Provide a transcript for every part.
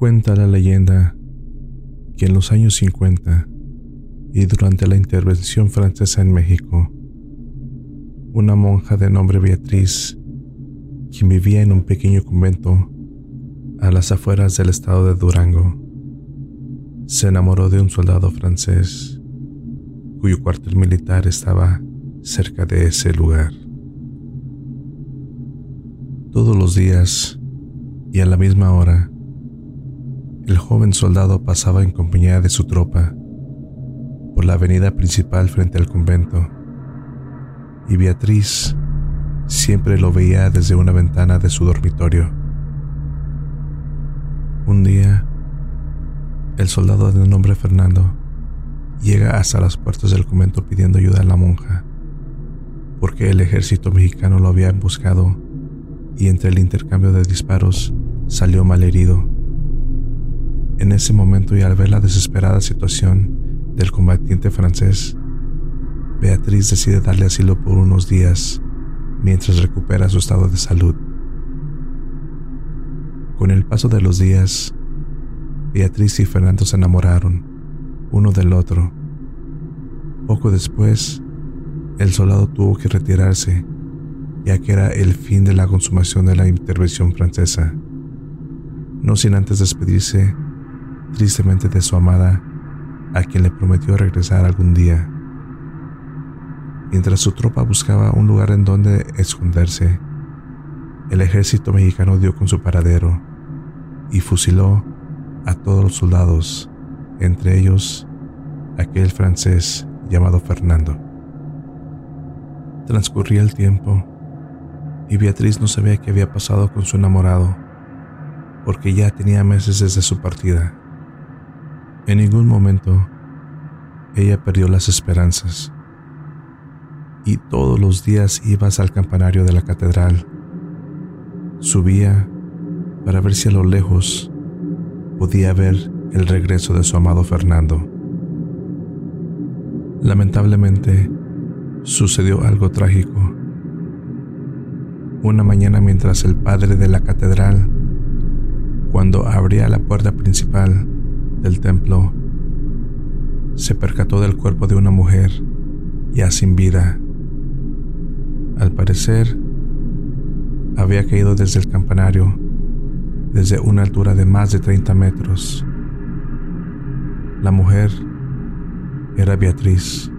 Cuenta la leyenda que en los años 50 y durante la intervención francesa en México, una monja de nombre Beatriz, quien vivía en un pequeño convento a las afueras del estado de Durango, se enamoró de un soldado francés cuyo cuartel militar estaba cerca de ese lugar. Todos los días y a la misma hora, el joven soldado pasaba en compañía de su tropa por la avenida principal frente al convento y Beatriz siempre lo veía desde una ventana de su dormitorio. Un día, el soldado de nombre Fernando llega hasta las puertas del convento pidiendo ayuda a la monja, porque el ejército mexicano lo había buscado y entre el intercambio de disparos salió mal herido. En ese momento y al ver la desesperada situación del combatiente francés, Beatriz decide darle asilo por unos días mientras recupera su estado de salud. Con el paso de los días, Beatriz y Fernando se enamoraron uno del otro. Poco después, el soldado tuvo que retirarse, ya que era el fin de la consumación de la intervención francesa, no sin antes despedirse tristemente de su amada, a quien le prometió regresar algún día. Mientras su tropa buscaba un lugar en donde esconderse, el ejército mexicano dio con su paradero y fusiló a todos los soldados, entre ellos aquel francés llamado Fernando. Transcurría el tiempo y Beatriz no sabía qué había pasado con su enamorado, porque ya tenía meses desde su partida. En ningún momento ella perdió las esperanzas y todos los días ibas al campanario de la catedral. Subía para ver si a lo lejos podía ver el regreso de su amado Fernando. Lamentablemente, sucedió algo trágico. Una mañana mientras el padre de la catedral, cuando abría la puerta principal del templo, se percató del cuerpo de una mujer ya sin vida. Al parecer, había caído desde el campanario, desde una altura de más de 30 metros. La mujer era Beatriz,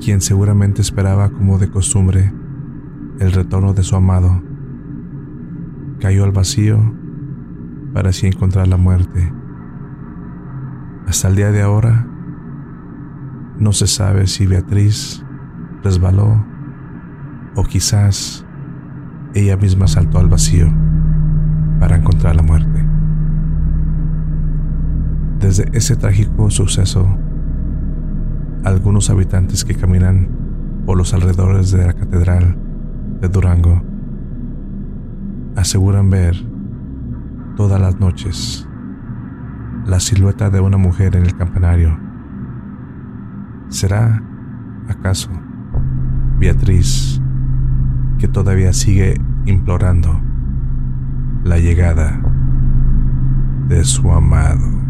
quien seguramente esperaba como de costumbre el retorno de su amado. Cayó al vacío para así encontrar la muerte. Hasta el día de ahora, no se sabe si Beatriz resbaló o quizás ella misma saltó al vacío para encontrar la muerte. Desde ese trágico suceso, algunos habitantes que caminan por los alrededores de la catedral de Durango aseguran ver todas las noches la silueta de una mujer en el campanario. ¿Será acaso Beatriz que todavía sigue implorando la llegada de su amado?